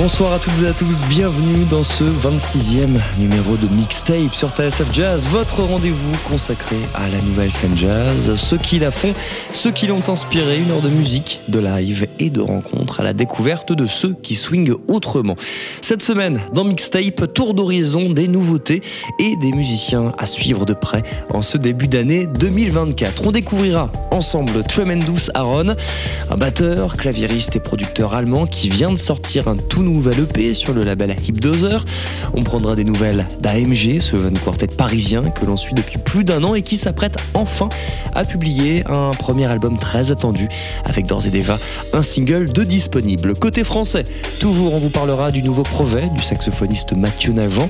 Bonsoir à toutes et à tous, bienvenue dans ce 26e numéro de Mixtape sur TSF Jazz, votre rendez-vous consacré à la nouvelle scène jazz, ceux qui la font, ceux qui l'ont inspiré, une heure de musique, de live et de rencontres à la découverte de ceux qui swingent autrement. Cette semaine, dans Mixtape, tour d'horizon des nouveautés et des musiciens à suivre de près en ce début d'année 2024. On découvrira ensemble Tremendous Aaron, un batteur, claviériste et producteur allemand qui vient de sortir un tout nouvel EP sur le label Hipdozer. On prendra des nouvelles d'AMG, ce jeune quartet parisien que l'on suit depuis plus d'un an et qui s'apprête enfin à publier un premier album très attendu avec d'ores et déjà un single de disponible. Côté français, toujours on vous parlera du nouveau projet du saxophoniste Mathieu Nagent,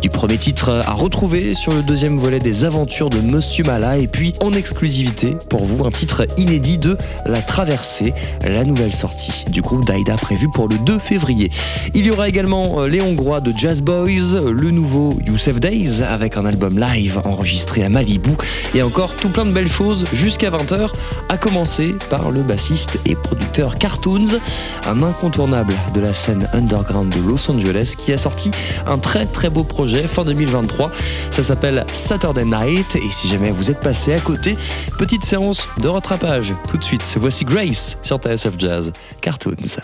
du premier titre à retrouver sur le deuxième volet des aventures de Monsieur Mala et puis en exclusivité pour vous un titre inédit de La Traversée, la nouvelle sortie du groupe Daida prévue pour le 2 février. Il y aura également euh, les Hongrois de Jazz Boys, le nouveau Youssef Days avec un album live enregistré à Malibu et encore tout plein de belles choses jusqu'à 20h, à commencer par le bassiste et producteur Cartoons, un incontournable de la scène underground de Los Angeles qui a sorti un très très beau projet fin 2023. Ça s'appelle Saturday Night et si jamais vous êtes passé à côté, petite séance de rattrapage. Tout de suite, voici Grace sur TSF Jazz, Cartoons.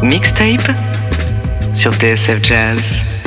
Mixtape sur TSF Jazz.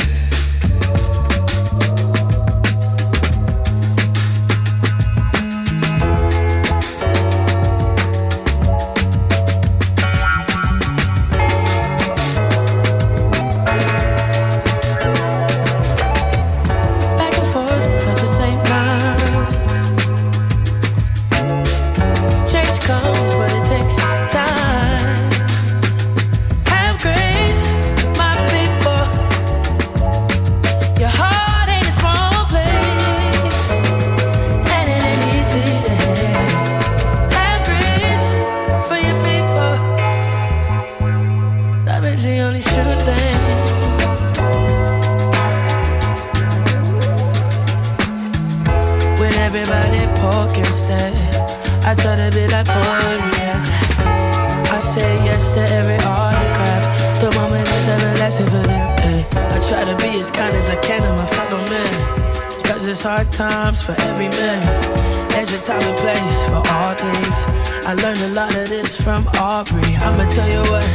Everlasting for them. eh. I try to be as kind as I can to my fellow men. Cause it's hard times for every man. There's a time and place for all things. I learned a lot of this from Aubrey. I'ma tell you what.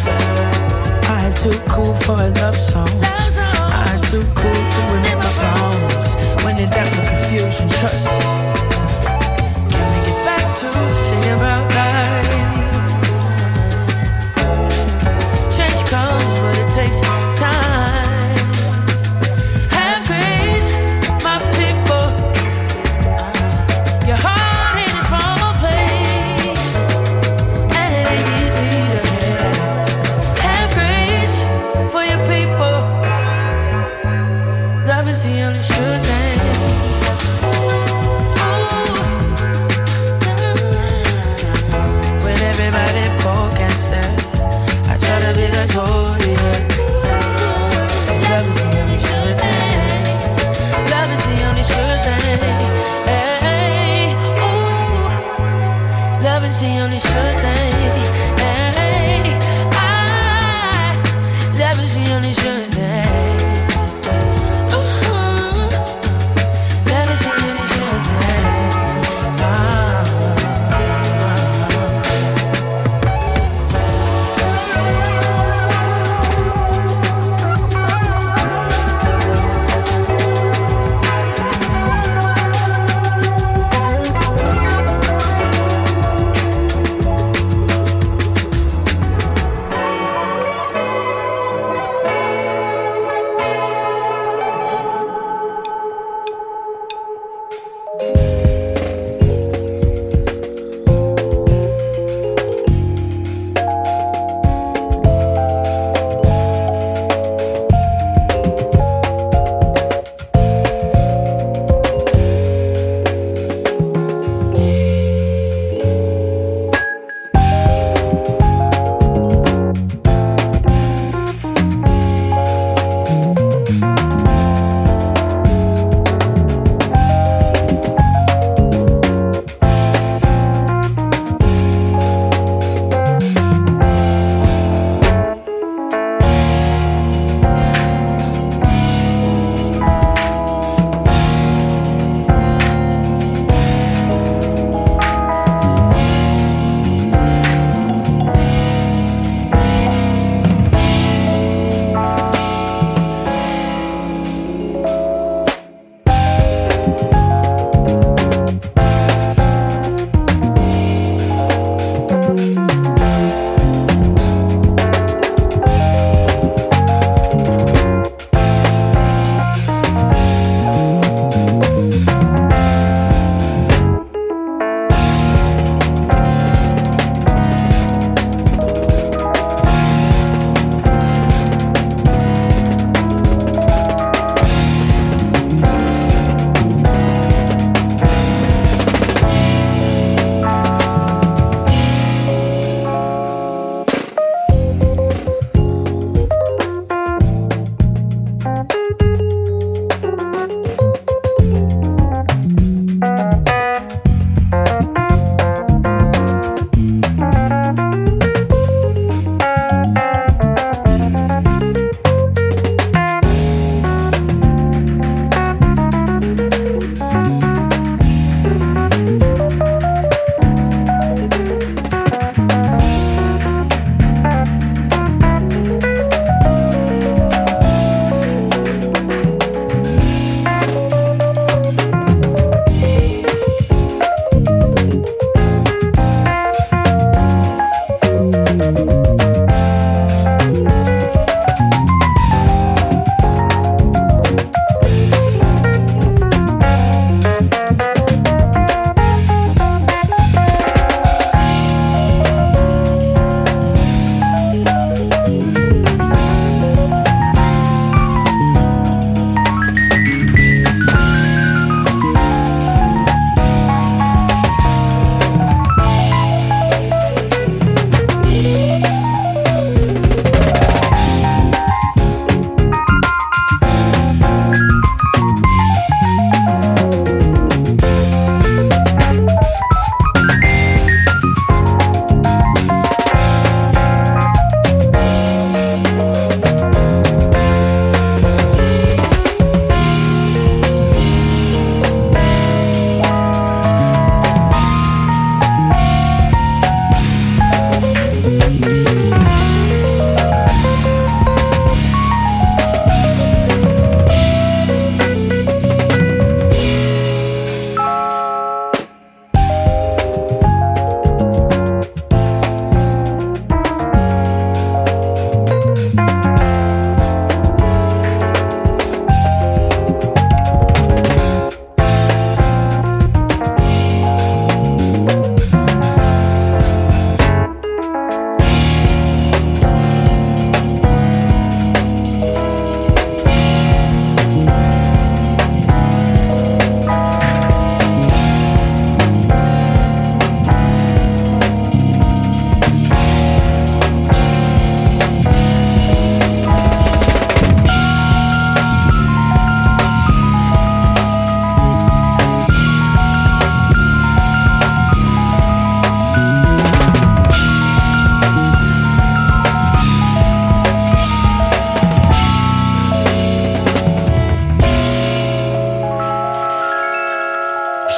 I ain't too cool for a love song. I ain't too cool to admit my wrongs. When in doubt, confusion, trust.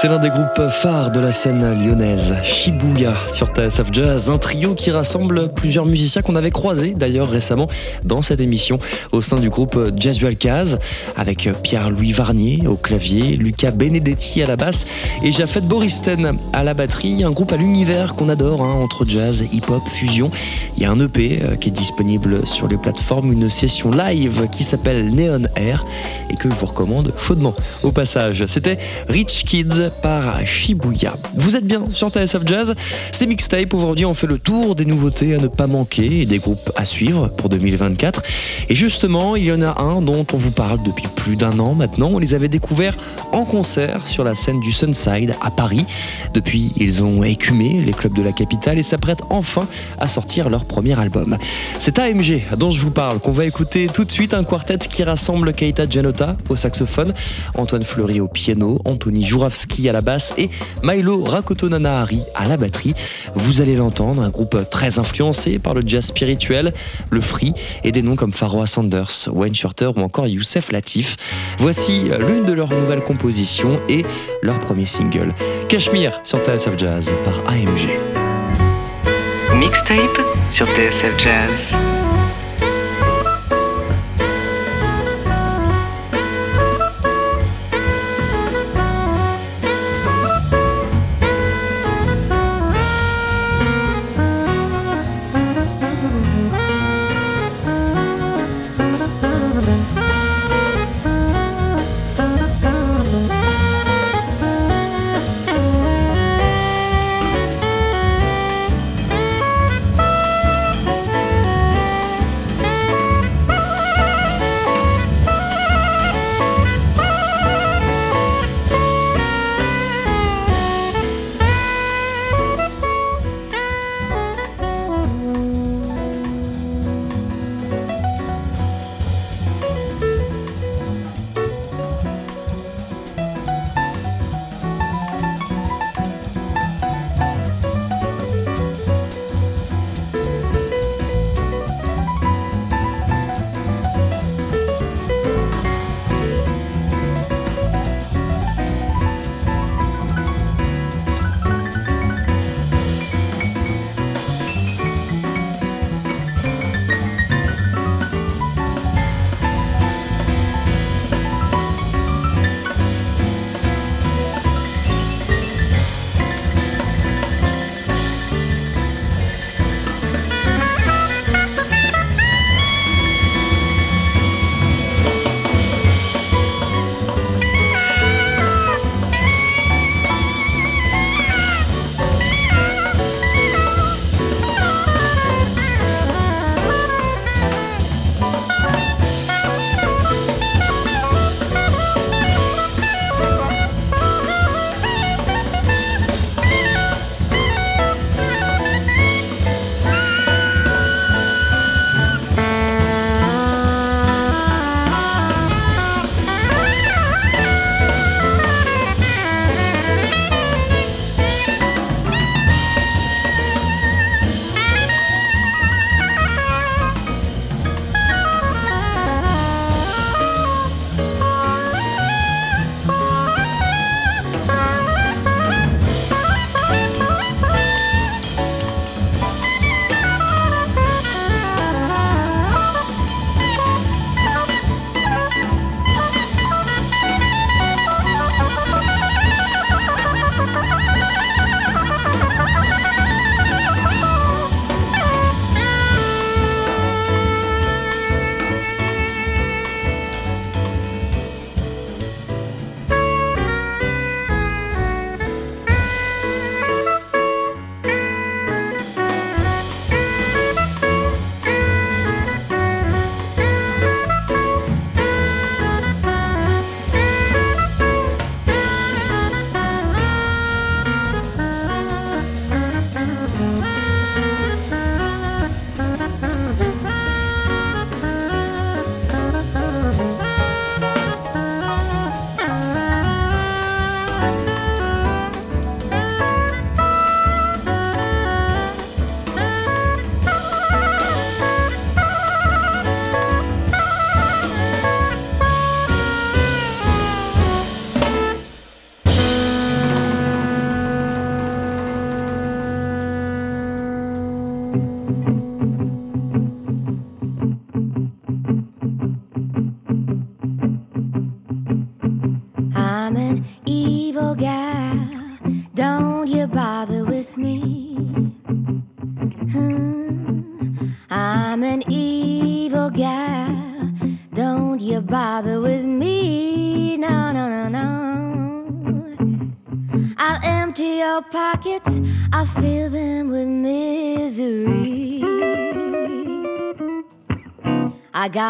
C'est l'un des groupes phares de la scène lyonnaise, Shibuya sur TSF Jazz, un trio qui rassemble plusieurs musiciens qu'on avait croisés d'ailleurs récemment dans cette émission au sein du groupe Jazz Caz, avec Pierre-Louis Varnier au clavier, Lucas Benedetti à la basse et Jafet Boristen à la batterie, un groupe à l'univers qu'on adore hein, entre jazz, hip-hop, fusion. Il y a un EP euh, qui est disponible sur les plateformes, une session live qui s'appelle Neon Air et que je vous recommande chaudement au passage. C'était Rich Kids par Shibuya. Vous êtes bien sur TSF Jazz, c'est Mixtape. Aujourd'hui, on fait le tour des nouveautés à ne pas manquer et des groupes à suivre pour 2024. Et justement, il y en a un dont on vous parle depuis plus d'un an maintenant. On les avait découverts en concert sur la scène du Sunside à Paris. Depuis, ils ont écumé les clubs de la capitale et s'apprêtent enfin à sortir leur premier album. C'est AMG dont je vous parle, qu'on va écouter tout de suite un quartet qui rassemble Keita Janota au saxophone, Antoine Fleury au piano, Anthony Jouravski à la basse et Milo Rakotonanahari à la batterie. Vous allez l'entendre, un groupe très influencé par le jazz spirituel, le free et des noms comme Pharoah Sanders, Wayne Shorter ou encore Youssef Latif. Voici l'une de leurs nouvelles compositions et leur premier single, Cashmere sur TSF Jazz par AMG. Mixtape sur TSF Jazz.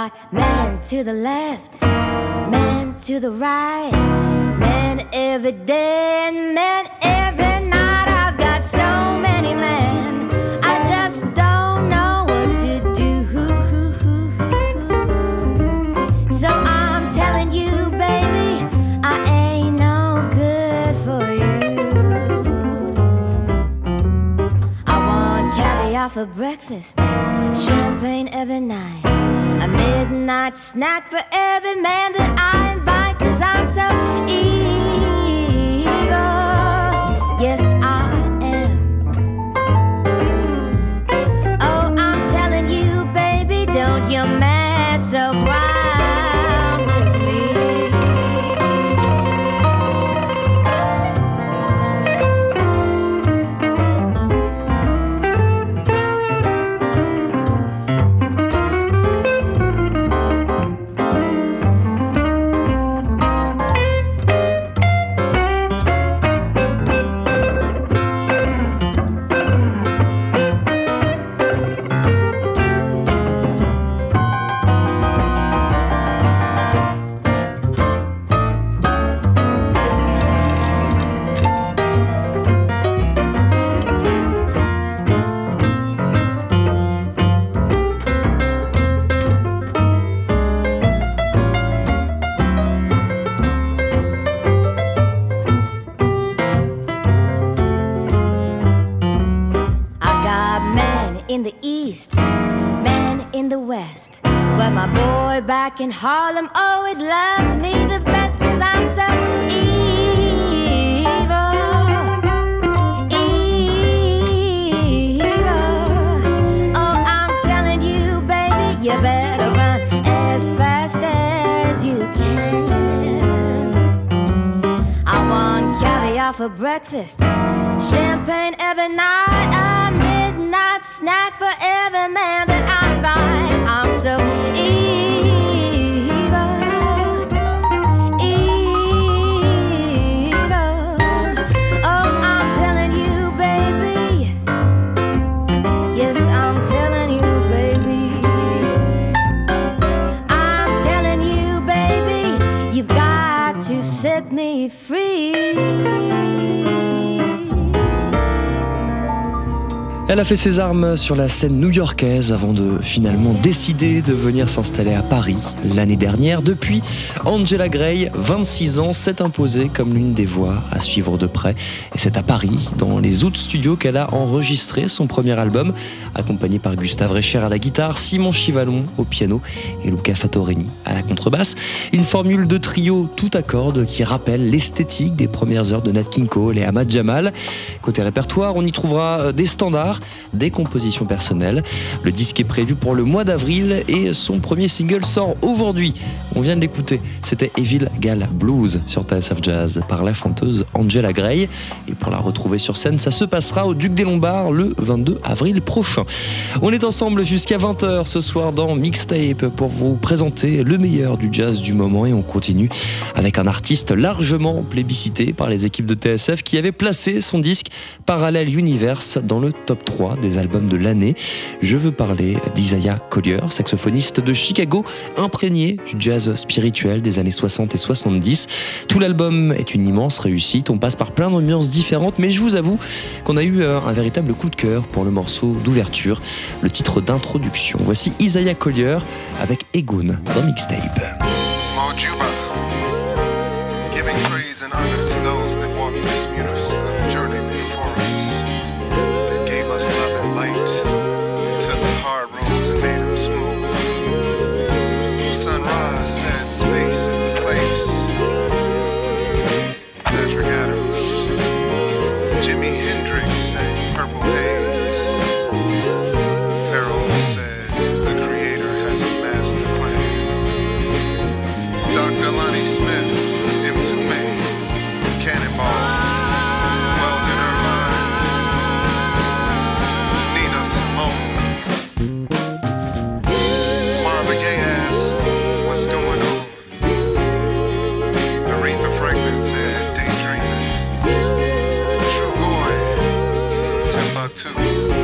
Got men to the left, men to the right, men every day and men for breakfast, champagne every night. A midnight snack for every man that I invite, cause I'm so evil. Yes, back in Harlem always loves me the best cause I'm so evil. Evil. Oh, I'm telling you, baby, you better run as fast as you can. I want caviar for breakfast, champagne every night, a midnight snack for every man Elle a fait ses armes sur la scène new-yorkaise avant de finalement décider de venir s'installer à Paris l'année dernière. Depuis, Angela Gray, 26 ans, s'est imposée comme l'une des voix à suivre de près. Et c'est à Paris, dans les autres studios, qu'elle a enregistré son premier album, accompagnée par Gustave Recher à la guitare, Simon Chivalon au piano et Luca Fattorini à la contrebasse. Une formule de trio tout à cordes qui rappelle l'esthétique des premières heures de Nat King Cole et Ahmad Jamal. Côté répertoire, on y trouvera des standards des compositions personnelles. Le disque est prévu pour le mois d'avril et son premier single sort aujourd'hui. On vient de l'écouter, c'était Evil Gal Blues sur TSF Jazz par la chanteuse Angela Gray. Et pour la retrouver sur scène, ça se passera au Duc des Lombards le 22 avril prochain. On est ensemble jusqu'à 20h ce soir dans Mixtape pour vous présenter le meilleur du jazz du moment et on continue avec un artiste largement plébiscité par les équipes de TSF qui avait placé son disque Parallel Universe dans le top des albums de l'année. Je veux parler d'Isaiah Collier, saxophoniste de Chicago, imprégné du jazz spirituel des années 60 et 70. Tout l'album est une immense réussite, on passe par plein d'ambiances différentes, mais je vous avoue qu'on a eu euh, un véritable coup de cœur pour le morceau d'ouverture, le titre d'introduction. Voici Isaiah Collier avec Egon dans Mixtape. faces. too.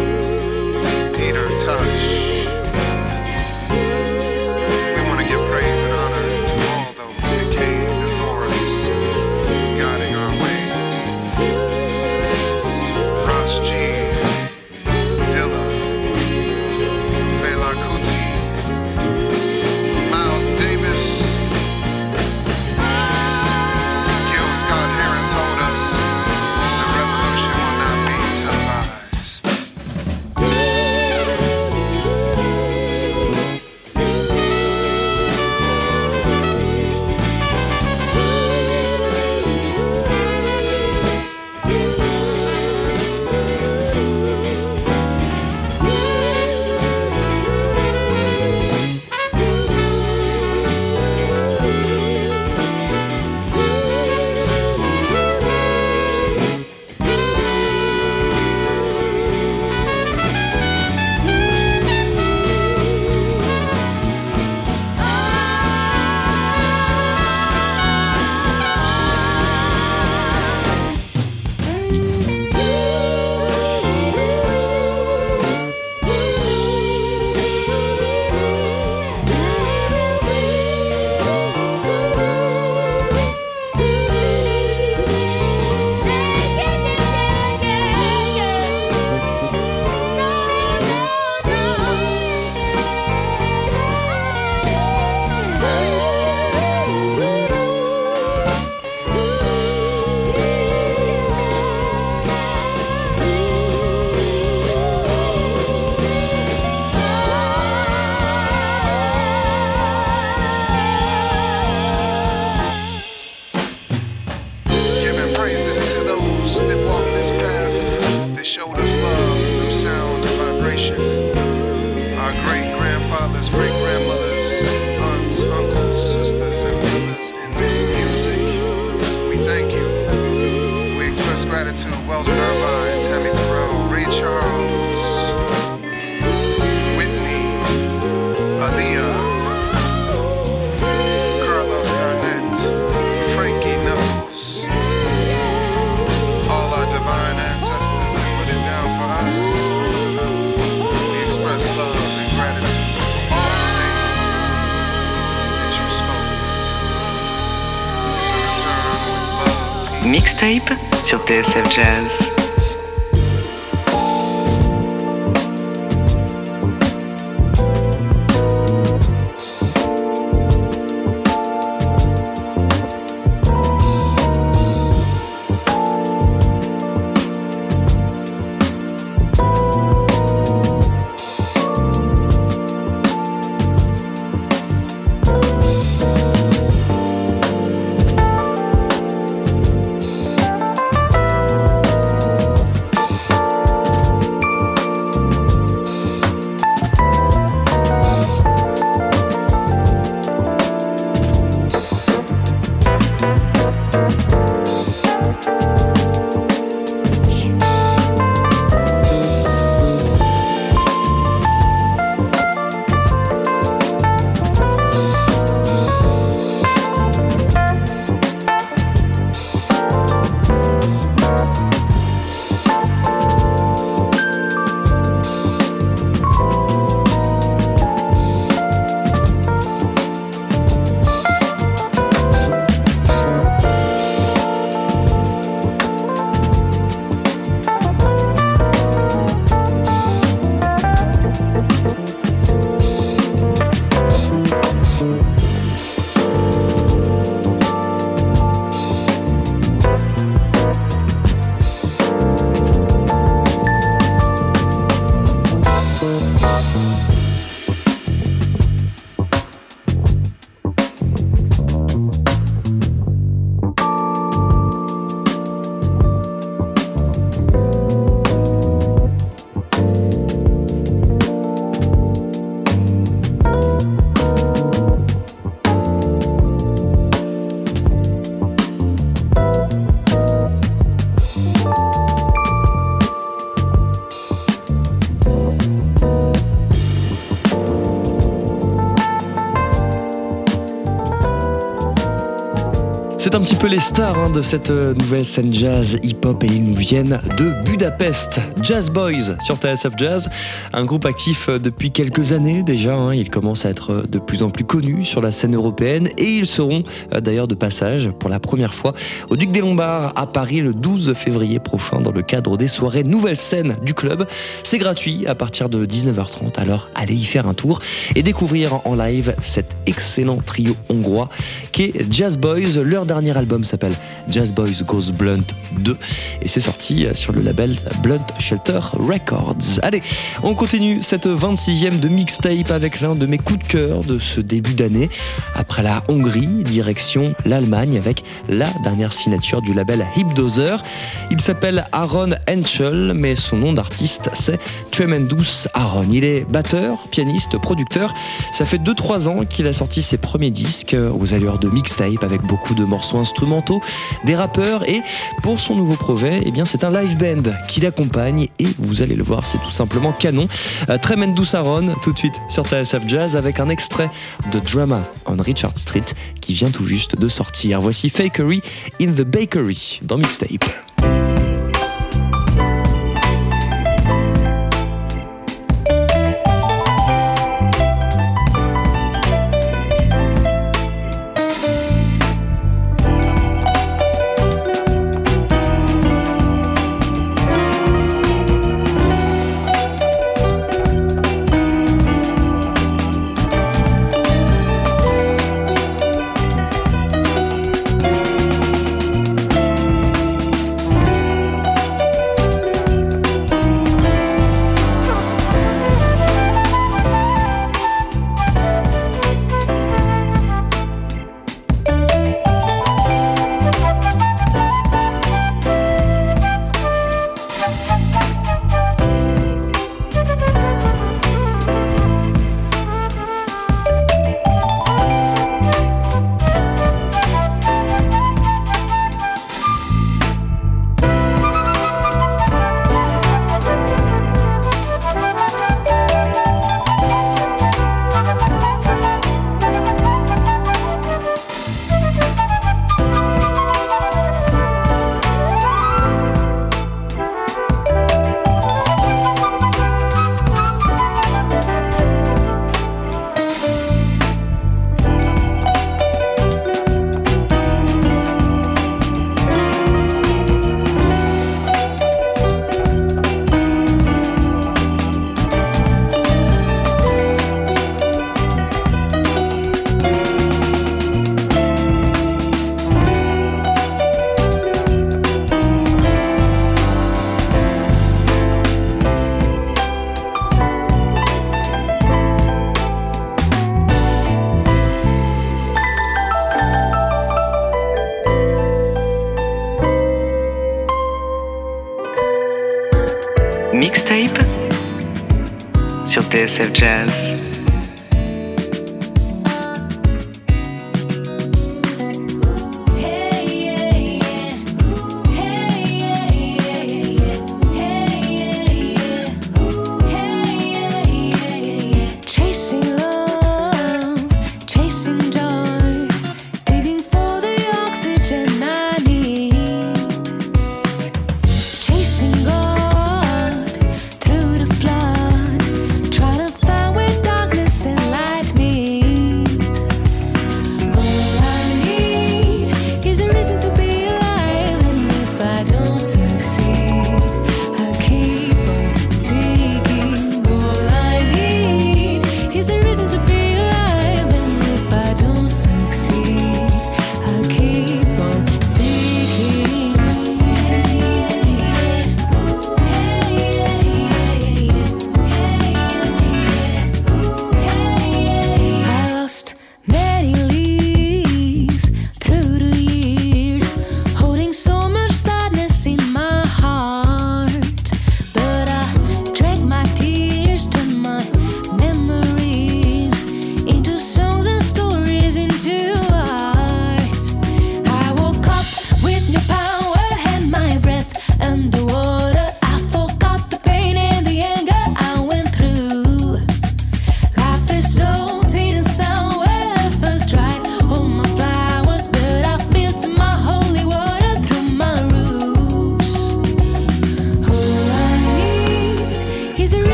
Un petit peu les stars hein, de cette euh, nouvelle scène jazz hip-hop et ils nous viennent de Budapest. Jazz Boys sur TSF Jazz, un groupe actif euh, depuis quelques années déjà. hein. Ils commencent à être euh, de plus en plus connus sur la scène européenne et ils seront d'ailleurs de passage pour la première fois au Duc des Lombards à Paris le 12 février prochain dans le cadre des soirées Nouvelle Scène du club. C'est gratuit à partir de 19h30, alors allez y faire un tour et découvrir en live cet excellent trio hongrois qu'est Jazz Boys. Leur dernier album s'appelle Jazz Boys Goes Blunt 2 et c'est sorti sur le label Blunt Shelter Records. Allez, on continue cette 26e de mixtape avec l'un de mes coups de cœur de ce début d'année. Après la Hongrie, direction l'Allemagne avec la dernière signature du label Hipdozer. Il s'appelle Aaron Henschel, mais son nom d'artiste c'est Tremendous Aaron. Il est batteur, pianiste, producteur. Ça fait 2-3 ans qu'il a sorti ses premiers disques aux allures de mixtape avec beaucoup de morceaux instrumentaux, des rappeurs et pour son nouveau projet, eh bien c'est un live band qui l'accompagne et vous allez le voir, c'est tout simplement canon. Euh, Tremendous Aaron, tout de suite sur TSF Jazz avec un extrait de Drama on Richard Street qui vient tout juste de sortir. Voici Fakery in the Bakery dans Mixtape. Sur TSF Jazz.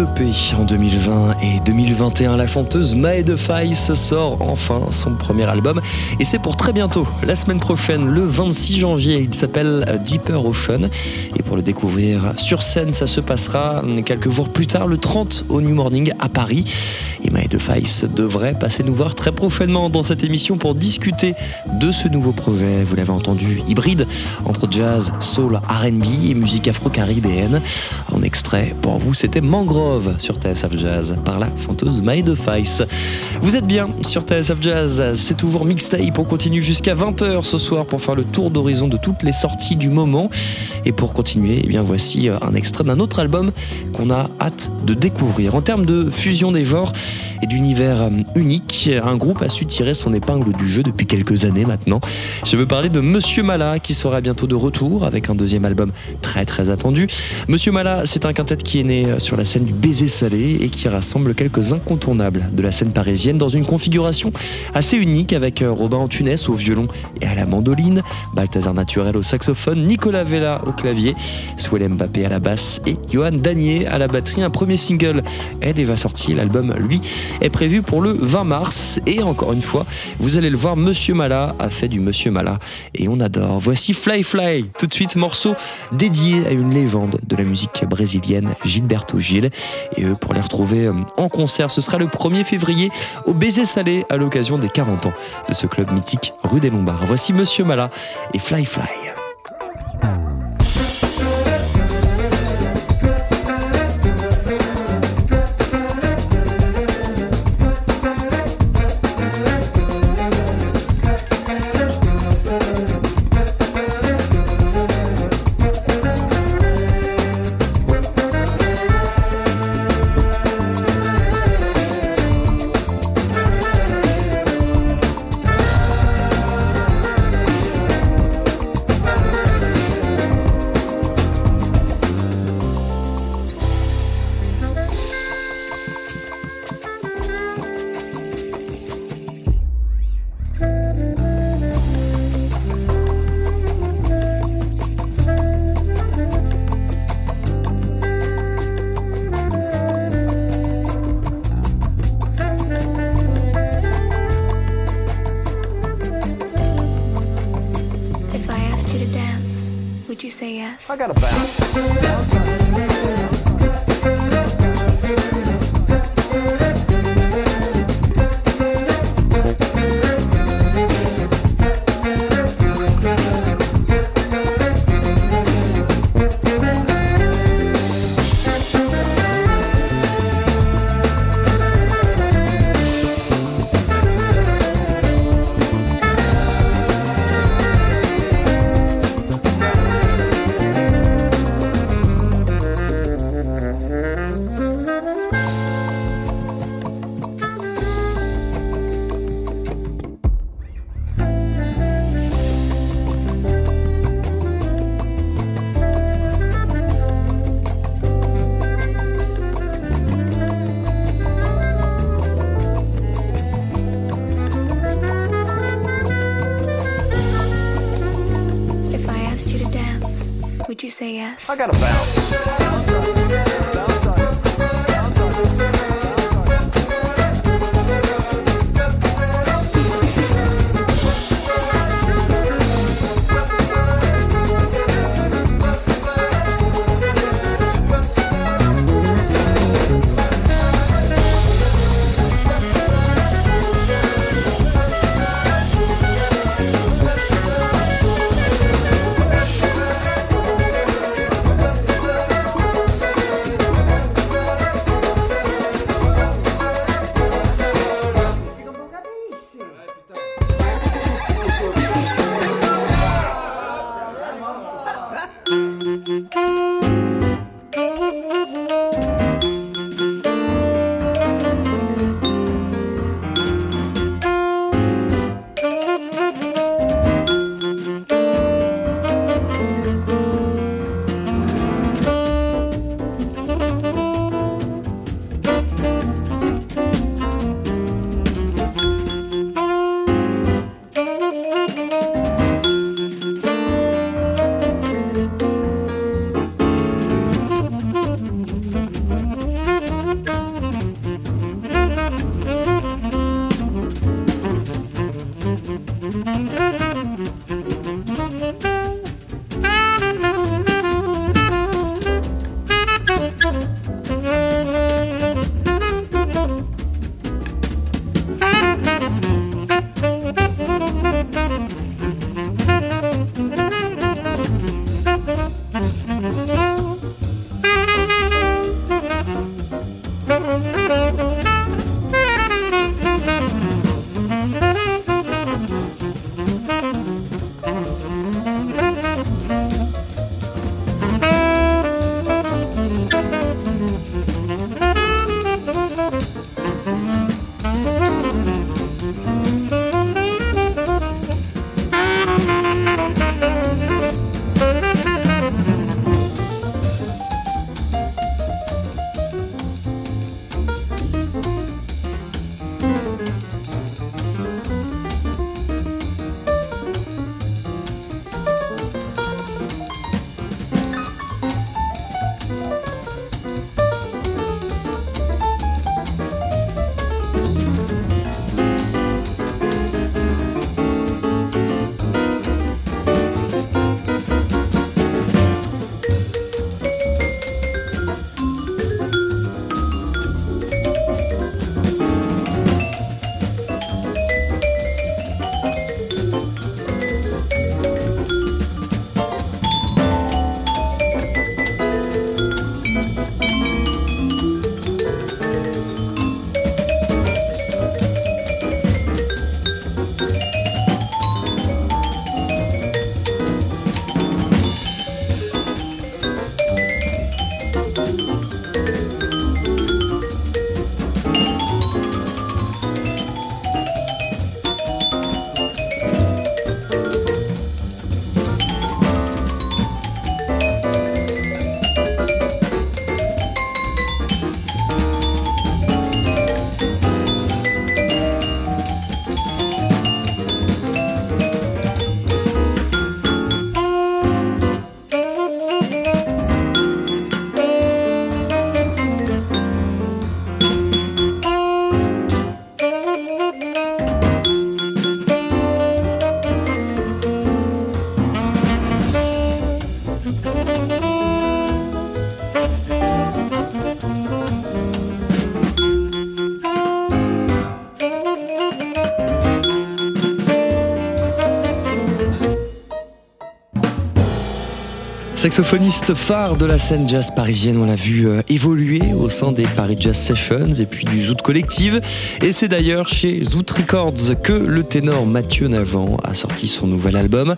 EP en 2020 et 2021, la chanteuse Mae de sort enfin son premier album et c'est pour très bientôt, la semaine prochaine, le 26 janvier. Il s'appelle Deeper Ocean et pour le découvrir sur scène, ça se passera quelques jours plus tard, le 30 au New Morning à Paris. Et Mae de devrait passer nous voir très prochainement dans cette émission pour discuter de ce nouveau projet. Vous l'avez entendu, hybride entre jazz, soul, R&B et musique afro-caribéenne. En extrait pour vous, c'était Mangrove sur TSF Jazz par la chanteuse Mae de Faiss. Vous êtes bien sur TSF Jazz, c'est toujours mixtape. On continue jusqu'à 20h ce soir pour faire le tour d'horizon de toutes les sorties du moment. Et pour continuer, eh bien voici un extrait d'un autre album qu'on a hâte de découvrir. En termes de fusion des genres, et d'univers euh, unique. Un groupe a su tirer son épingle du jeu depuis quelques années maintenant. Je veux parler de Monsieur Mala qui sera bientôt de retour avec un deuxième album très très attendu. Monsieur Mala, c'est un quintet qui est né sur la scène du baiser salé et qui rassemble quelques incontournables de la scène parisienne dans une configuration assez unique avec Robin Antunes au violon et à la mandoline, Balthazar Naturel au saxophone, Nicolas Vella au clavier, Swell Mbappé à la basse et Johan Danier à la batterie. Un premier single est déjà sorti, l'album lui est prévu pour le 20 mars et encore une fois, vous allez le voir, Monsieur Mala a fait du Monsieur Mala et on adore. Voici Fly Fly, tout de suite morceau dédié à une légende de la musique brésilienne, Gilberto Gil. Et eux, pour les retrouver euh, en concert, ce sera le 1er février au Baiser Salé à l'occasion des 40 ans de ce club mythique rue des Lombards. Voici Monsieur Mala et Fly Fly. I gotta bounce. Saxophoniste phare de la scène jazz parisienne, on l'a vu euh, évoluer au sein des Paris Jazz Sessions et puis du Zoot Collective. Et c'est d'ailleurs chez Zoot Records que le ténor Mathieu Navant a sorti son nouvel album.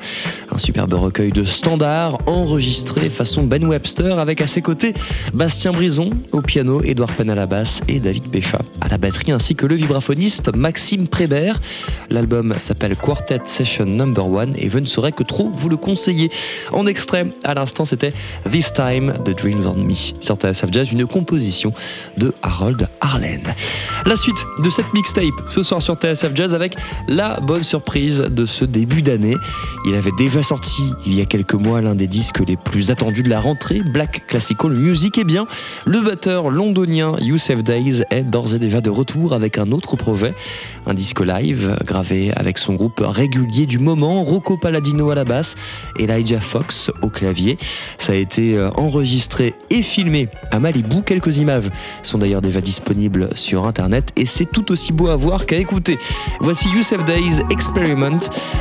Un superbe recueil de standards enregistré façon Ben Webster avec à ses côtés Bastien Brison au piano, Édouard Penn à la basse et David Pécha à la batterie ainsi que le vibraphoniste Maxime Prébert. L'album s'appelle Quartet Session Number One et je ne saurais que trop vous le conseiller. En extrait à l'instant, c'était This Time The Dreams on Me Jazz, une composition de Harold Arlen. La suite de cette mixtape ce soir sur TSF Jazz avec la bonne surprise de ce début d'année. Il avait déjà sorti il y a quelques mois l'un des disques les plus attendus de la rentrée, Black Classical Music. Eh bien, le batteur londonien Youssef Days est d'ores et déjà de retour avec un autre projet, un disque live gravé avec son groupe régulier du moment, Rocco Palladino à la basse et Elijah Fox au clavier. Ça a été euh, enregistré et filmé à Malibu. Quelques images sont d'ailleurs déjà disponibles sur internet et c'est tout aussi beau à voir qu'à écouter. Voici Youssef Days Experiment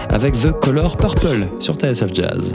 avec The Color Purple sur TSF Jazz.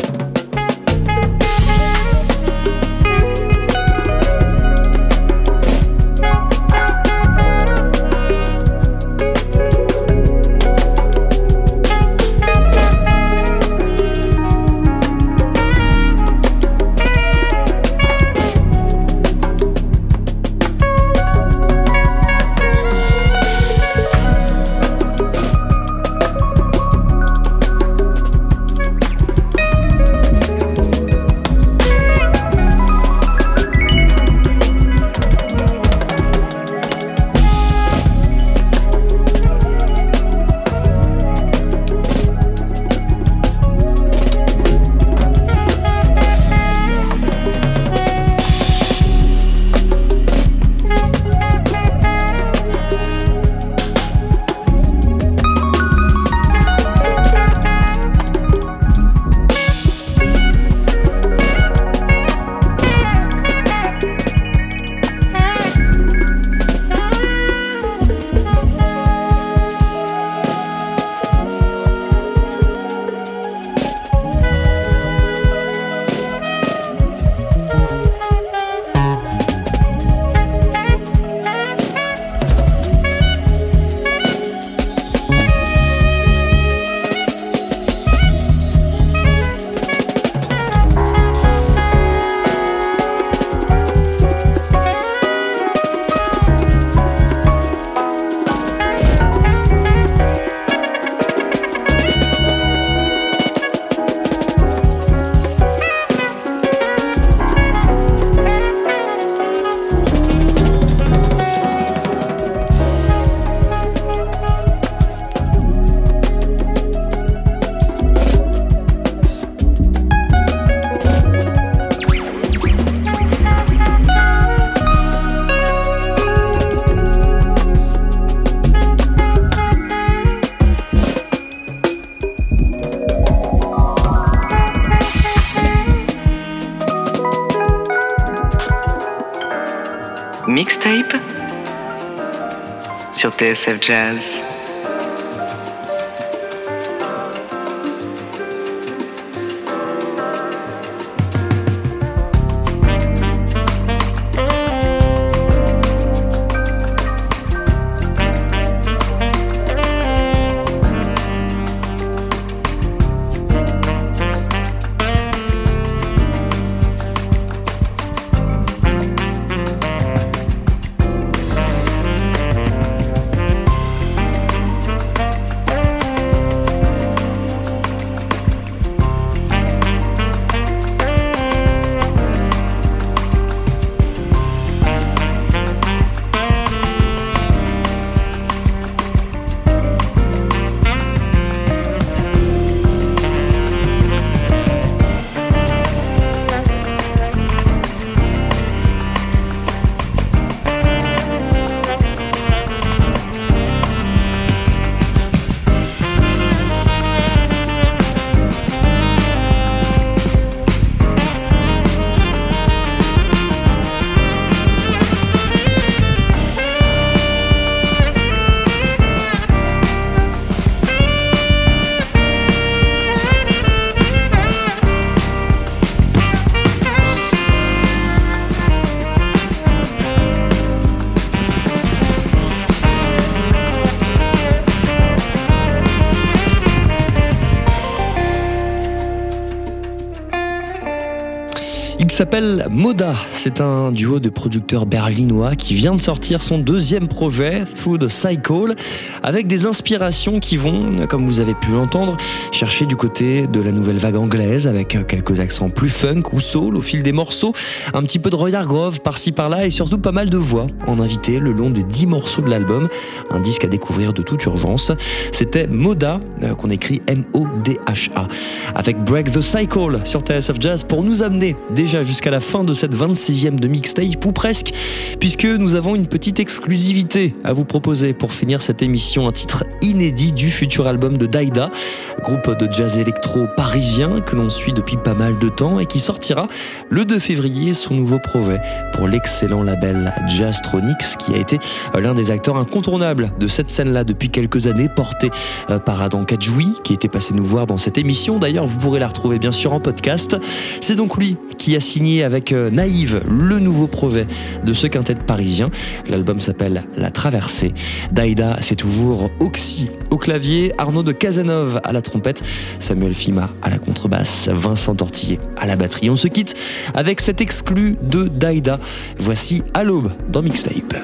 TSF Jazz. S'appelle Moda. C'est un duo de producteurs berlinois qui vient de sortir son deuxième projet, Through the Cycle, avec des inspirations qui vont, comme vous avez pu l'entendre, chercher du côté de la nouvelle vague anglaise avec quelques accents plus funk ou soul au fil des morceaux, un petit peu de Roy Hargrove par-ci par-là et surtout pas mal de voix en invité le long des dix morceaux de l'album. Un disque à découvrir de toute urgence. C'était Moda, euh, qu'on écrit M-O-D-H-A, avec Break the Cycle sur TSF Jazz pour nous amener déjà jusqu'à la fin de cette 26e de mixtape ou presque, puisque nous avons une petite exclusivité à vous proposer pour finir cette émission, un titre inédit du futur album de Daida, groupe de jazz électro parisien que l'on suit depuis pas mal de temps et qui sortira le 2 février son nouveau projet pour l'excellent label Jazztronics qui a été l'un des acteurs incontournables de cette scène-là depuis quelques années, porté euh, par Adam Kadjoui qui était passé nous voir dans cette émission. D'ailleurs, vous pourrez la retrouver bien sûr en podcast. C'est donc lui qui a signé avec euh, Naïve le nouveau projet de ce quintet parisien. L'album s'appelle La Traversée. Daïda, c'est toujours Oxy au clavier, Arnaud de Cazenove à la trompette, Samuel Fima à la contrebasse, Vincent Tortillé à la batterie. On se quitte avec cet exclu de Daïda. Voici à l'aube dans Mixtape.